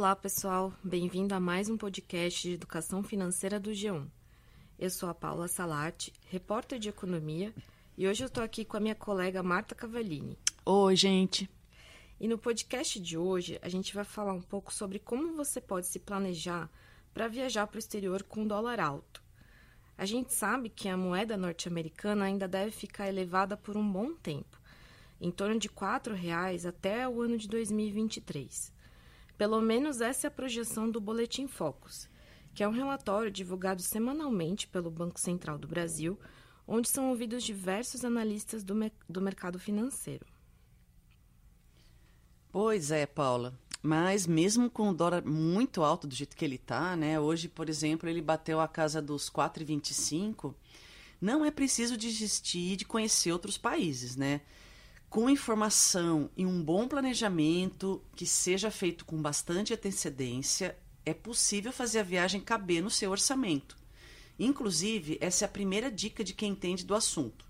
Olá, pessoal. Bem-vindo a mais um podcast de educação financeira do G1. Eu sou a Paula Salati, repórter de economia, e hoje eu estou aqui com a minha colega Marta Cavallini. Oi, gente. E no podcast de hoje, a gente vai falar um pouco sobre como você pode se planejar para viajar para o exterior com dólar alto. A gente sabe que a moeda norte-americana ainda deve ficar elevada por um bom tempo, em torno de R$ 4,00 até o ano de 2023. Pelo menos essa é a projeção do Boletim Focus, que é um relatório divulgado semanalmente pelo Banco Central do Brasil, onde são ouvidos diversos analistas do, me do mercado financeiro. Pois é, Paula. Mas mesmo com o dólar muito alto do jeito que ele está, né? Hoje, por exemplo, ele bateu a casa dos 4,25. Não é preciso desistir de conhecer outros países, né? Com informação e um bom planejamento que seja feito com bastante antecedência, é possível fazer a viagem caber no seu orçamento. Inclusive, essa é a primeira dica de quem entende do assunto.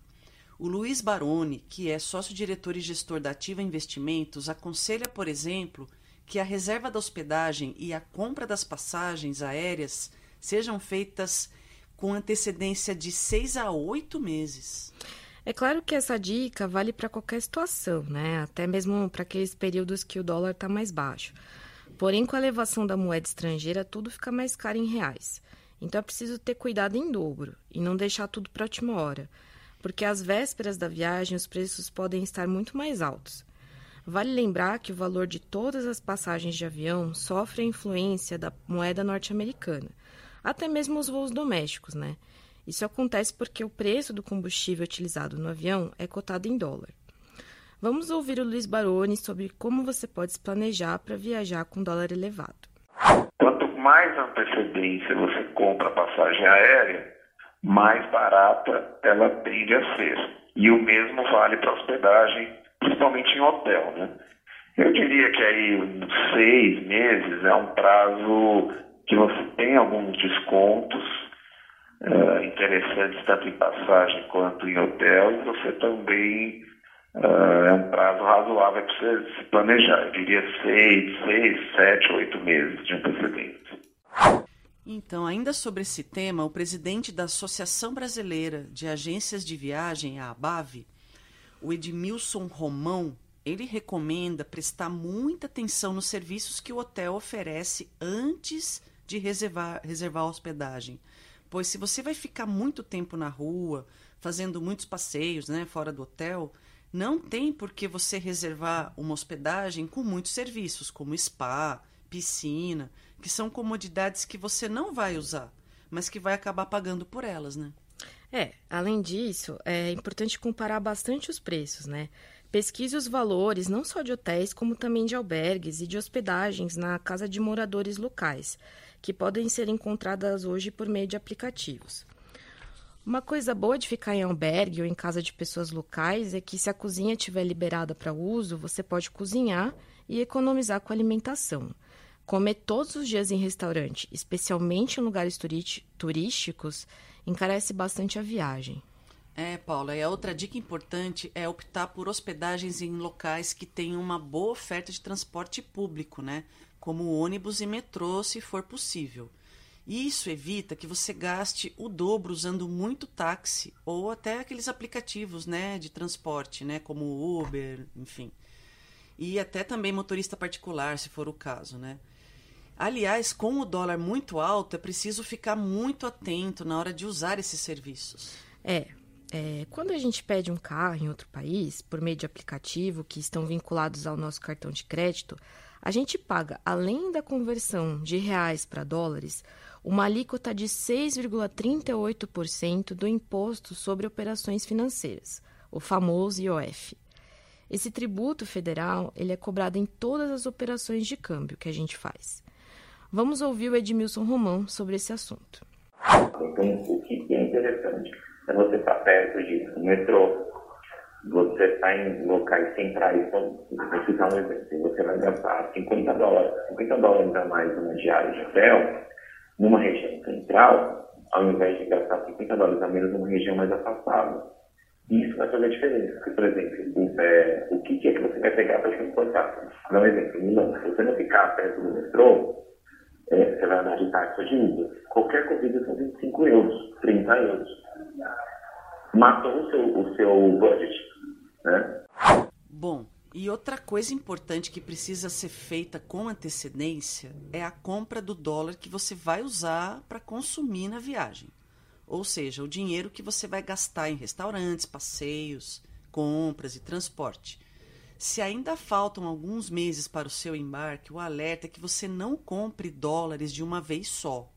O Luiz Baroni, que é sócio-diretor e gestor da Ativa Investimentos, aconselha, por exemplo, que a reserva da hospedagem e a compra das passagens aéreas sejam feitas com antecedência de seis a oito meses. É claro que essa dica vale para qualquer situação, né? Até mesmo para aqueles períodos que o dólar está mais baixo. Porém, com a elevação da moeda estrangeira, tudo fica mais caro em reais. Então é preciso ter cuidado em dobro e não deixar tudo para a última hora, porque às vésperas da viagem os preços podem estar muito mais altos. Vale lembrar que o valor de todas as passagens de avião sofre a influência da moeda norte-americana, até mesmo os voos domésticos, né? Isso acontece porque o preço do combustível utilizado no avião é cotado em dólar. Vamos ouvir o Luiz Baroni sobre como você pode se planejar para viajar com dólar elevado. Quanto mais antecedência você compra a passagem aérea, mais barata ela tende a ser. E o mesmo vale para hospedagem, principalmente em hotel. Né? Eu diria que aí seis meses é um prazo que você tem alguns descontos interessantes tanto em passagem quanto em hotel, e você também uh, é um prazo razoável para você se planejar. Eu diria seis, seis, sete, oito meses de antecedência. Então, ainda sobre esse tema, o presidente da Associação Brasileira de Agências de Viagem, a ABAV, o Edmilson Romão, ele recomenda prestar muita atenção nos serviços que o hotel oferece antes de reservar, reservar a hospedagem. Pois se você vai ficar muito tempo na rua, fazendo muitos passeios, né, fora do hotel, não tem por que você reservar uma hospedagem com muitos serviços, como spa, piscina, que são comodidades que você não vai usar, mas que vai acabar pagando por elas, né? É, além disso, é importante comparar bastante os preços, né? Pesquise os valores não só de hotéis, como também de albergues e de hospedagens na casa de moradores locais que podem ser encontradas hoje por meio de aplicativos. Uma coisa boa de ficar em albergue ou em casa de pessoas locais é que, se a cozinha estiver liberada para uso, você pode cozinhar e economizar com a alimentação. Comer todos os dias em restaurante, especialmente em lugares turísticos, encarece bastante a viagem. É, Paula, e a outra dica importante é optar por hospedagens em locais que tenham uma boa oferta de transporte público, né? Como ônibus e metrô, se for possível. Isso evita que você gaste o dobro usando muito táxi ou até aqueles aplicativos né, de transporte, né, como Uber, enfim. E até também motorista particular, se for o caso. Né? Aliás, com o dólar muito alto, é preciso ficar muito atento na hora de usar esses serviços. É, é, quando a gente pede um carro em outro país, por meio de aplicativo que estão vinculados ao nosso cartão de crédito, a gente paga, além da conversão de reais para dólares, uma alíquota de 6,38% do imposto sobre operações financeiras, o famoso IOF. Esse tributo federal ele é cobrado em todas as operações de câmbio que a gente faz. Vamos ouvir o Edmilson Romão sobre esse assunto. O que é interessante é você estar perto disso. O metrô, você está em locais centrais, então, vou citar um exemplo, você vai gastar 50 dólares, 50 dólares a mais numa diária de hotel, numa região central, ao invés de gastar 50 dólares a menos numa região mais afastada. Isso vai fazer diferença. Porque, por exemplo, o, é, o que, é que você vai pegar para transportar? Dá um exemplo. Não, se você não ficar perto do metrô, é, você vai andar de táxi de Uber. Qualquer corrida são 25 euros, 30 euros. Matou o seu, o seu budget, né? Bom, e outra coisa importante que precisa ser feita com antecedência é a compra do dólar que você vai usar para consumir na viagem. Ou seja, o dinheiro que você vai gastar em restaurantes, passeios, compras e transporte. Se ainda faltam alguns meses para o seu embarque, o alerta é que você não compre dólares de uma vez só.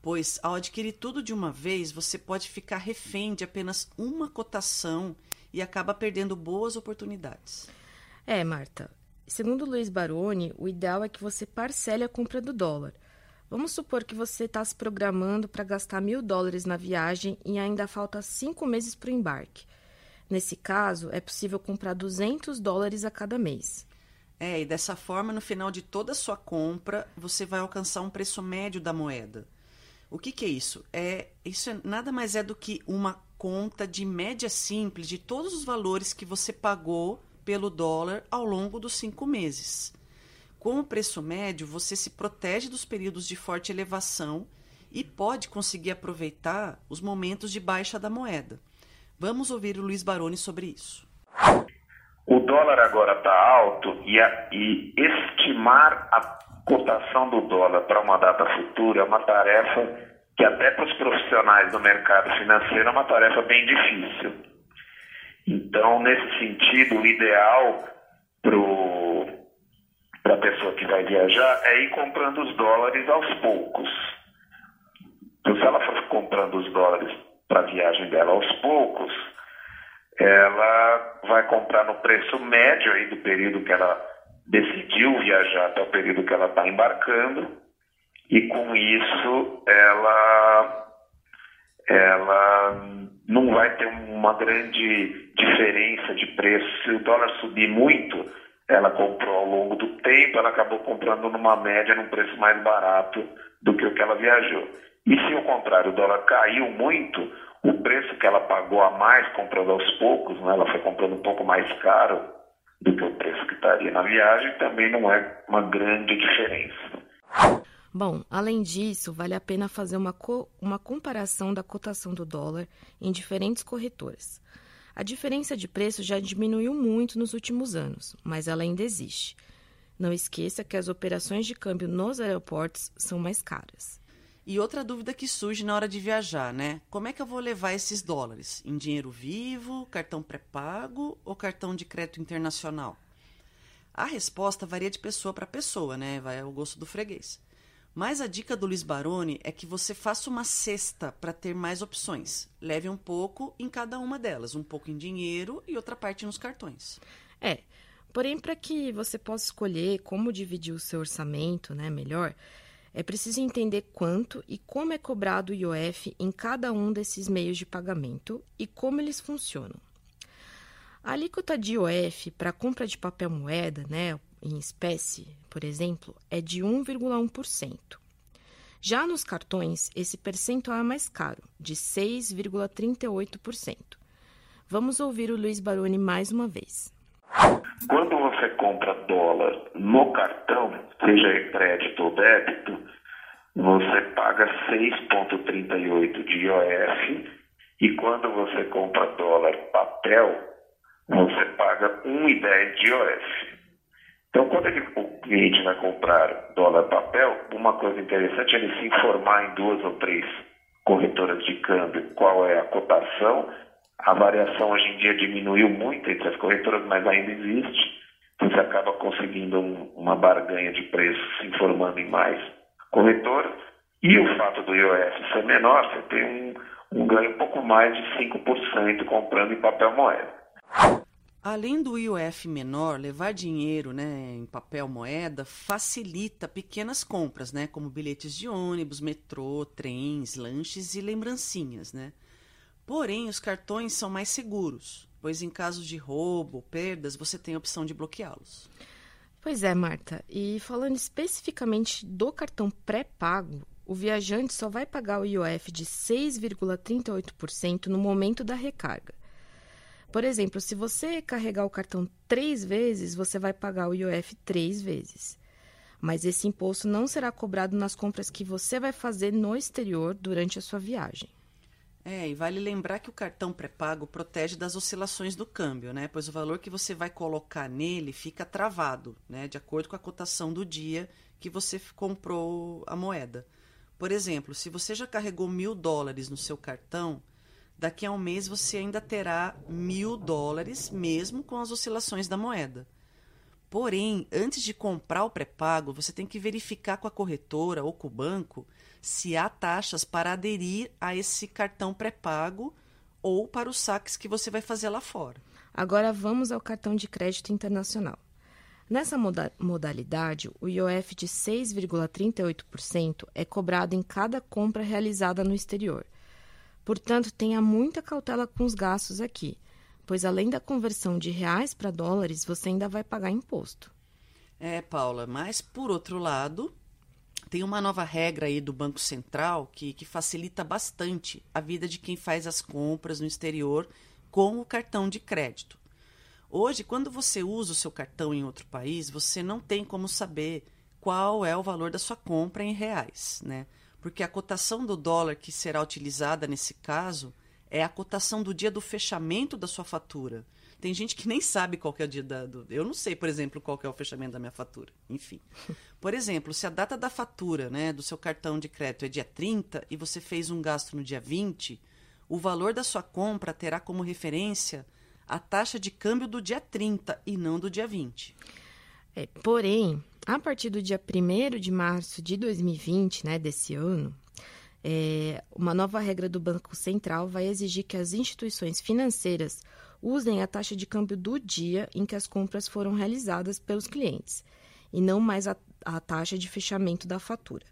Pois, ao adquirir tudo de uma vez, você pode ficar refém de apenas uma cotação e acaba perdendo boas oportunidades. É, Marta. Segundo Luiz Baroni, o ideal é que você parcele a compra do dólar. Vamos supor que você está se programando para gastar mil dólares na viagem e ainda falta cinco meses para o embarque. Nesse caso, é possível comprar 200 dólares a cada mês. É, e dessa forma, no final de toda a sua compra, você vai alcançar um preço médio da moeda. O que, que é isso? É, isso é, nada mais é do que uma conta de média simples de todos os valores que você pagou pelo dólar ao longo dos cinco meses. Com o preço médio, você se protege dos períodos de forte elevação e pode conseguir aproveitar os momentos de baixa da moeda. Vamos ouvir o Luiz Baroni sobre isso. O dólar agora está alto e, a, e estimar a cotação do dólar para uma data futura é uma tarefa que até para os profissionais do mercado financeiro é uma tarefa bem difícil. Então, nesse sentido, o ideal para a pessoa que vai viajar é ir comprando os dólares aos poucos. Então, se ela for comprando os dólares para a viagem dela aos poucos, ela vai comprar no preço médio aí do período que ela decidiu viajar até o período que ela está embarcando e com isso ela ela não vai ter uma grande diferença de preço. Se o dólar subir muito, ela comprou ao longo do tempo, ela acabou comprando numa média num preço mais barato do que o que ela viajou. E se ao contrário o dólar caiu muito, o preço que ela pagou a mais comprando aos poucos, né, ela foi comprando um pouco mais caro do que o preço que estaria na viagem, também não é uma grande diferença. Bom, além disso, vale a pena fazer uma, co uma comparação da cotação do dólar em diferentes corretoras. A diferença de preço já diminuiu muito nos últimos anos, mas ela ainda existe. Não esqueça que as operações de câmbio nos aeroportos são mais caras. E outra dúvida que surge na hora de viajar, né? Como é que eu vou levar esses dólares? Em dinheiro vivo, cartão pré-pago ou cartão de crédito internacional? A resposta varia de pessoa para pessoa, né? Vai ao gosto do freguês. Mas a dica do Luiz Baroni é que você faça uma cesta para ter mais opções. Leve um pouco em cada uma delas, um pouco em dinheiro e outra parte nos cartões. É. Porém, para que você possa escolher como dividir o seu orçamento, né, melhor, é preciso entender quanto e como é cobrado o IOF em cada um desses meios de pagamento e como eles funcionam. A alíquota de IOF para compra de papel moeda, né, em espécie, por exemplo, é de 1,1%. Já nos cartões, esse percentual é mais caro, de 6,38%. Vamos ouvir o Luiz Baroni mais uma vez. Quando você compra dólar no cartão, seja crédito ou débito, você paga 6,38 de IOF e quando você compra dólar papel, você paga 1,10 de IOF. Então, quando ele, o cliente vai comprar dólar papel, uma coisa interessante é ele se informar em duas ou três corretoras de câmbio qual é a cotação. A variação hoje em dia diminuiu muito entre as corretoras, mas ainda existe. Então, você acaba conseguindo um, uma barganha de preço se informando em mais corretoras. E o fato do IOF ser menor, você tem um, um ganho um pouco mais de 5% comprando em papel moeda. Além do IOF menor, levar dinheiro né, em papel moeda facilita pequenas compras, né, como bilhetes de ônibus, metrô, trens, lanches e lembrancinhas. Né? Porém, os cartões são mais seguros, pois em caso de roubo ou perdas, você tem a opção de bloqueá-los. Pois é, Marta. E falando especificamente do cartão pré-pago, o viajante só vai pagar o IOF de 6,38% no momento da recarga. Por exemplo, se você carregar o cartão três vezes, você vai pagar o IOF três vezes. Mas esse imposto não será cobrado nas compras que você vai fazer no exterior durante a sua viagem. É, e vale lembrar que o cartão pré-pago protege das oscilações do câmbio, né? Pois o valor que você vai colocar nele fica travado, né? De acordo com a cotação do dia que você comprou a moeda. Por exemplo, se você já carregou mil dólares no seu cartão, daqui a um mês você ainda terá mil dólares, mesmo com as oscilações da moeda. Porém, antes de comprar o pré-pago, você tem que verificar com a corretora ou com o banco se há taxas para aderir a esse cartão pré-pago ou para os saques que você vai fazer lá fora. Agora vamos ao cartão de crédito internacional. Nessa moda modalidade, o IOF de 6,38% é cobrado em cada compra realizada no exterior. Portanto, tenha muita cautela com os gastos aqui, pois além da conversão de reais para dólares, você ainda vai pagar imposto. É, Paula, mas por outro lado, tem uma nova regra aí do Banco Central que, que facilita bastante a vida de quem faz as compras no exterior com o cartão de crédito. Hoje, quando você usa o seu cartão em outro país, você não tem como saber qual é o valor da sua compra em reais, né? Porque a cotação do dólar que será utilizada nesse caso é a cotação do dia do fechamento da sua fatura. Tem gente que nem sabe qual é o dia da. Do, eu não sei, por exemplo, qual é o fechamento da minha fatura. Enfim. Por exemplo, se a data da fatura né, do seu cartão de crédito é dia 30 e você fez um gasto no dia 20, o valor da sua compra terá como referência a taxa de câmbio do dia 30 e não do dia 20. É, porém, a partir do dia 1 de março de 2020, né, desse ano, é, uma nova regra do Banco Central vai exigir que as instituições financeiras usem a taxa de câmbio do dia em que as compras foram realizadas pelos clientes, e não mais a, a taxa de fechamento da fatura.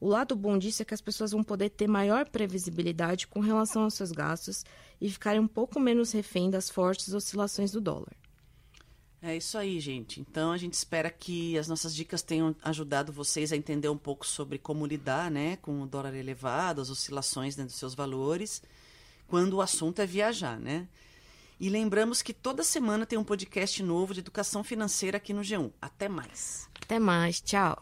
O lado bom disso é que as pessoas vão poder ter maior previsibilidade com relação aos seus gastos e ficarem um pouco menos refém das fortes oscilações do dólar. É isso aí, gente. Então a gente espera que as nossas dicas tenham ajudado vocês a entender um pouco sobre como lidar né, com o dólar elevado, as oscilações né, dos seus valores, quando o assunto é viajar, né? E lembramos que toda semana tem um podcast novo de educação financeira aqui no G1. Até mais. Até mais. Tchau.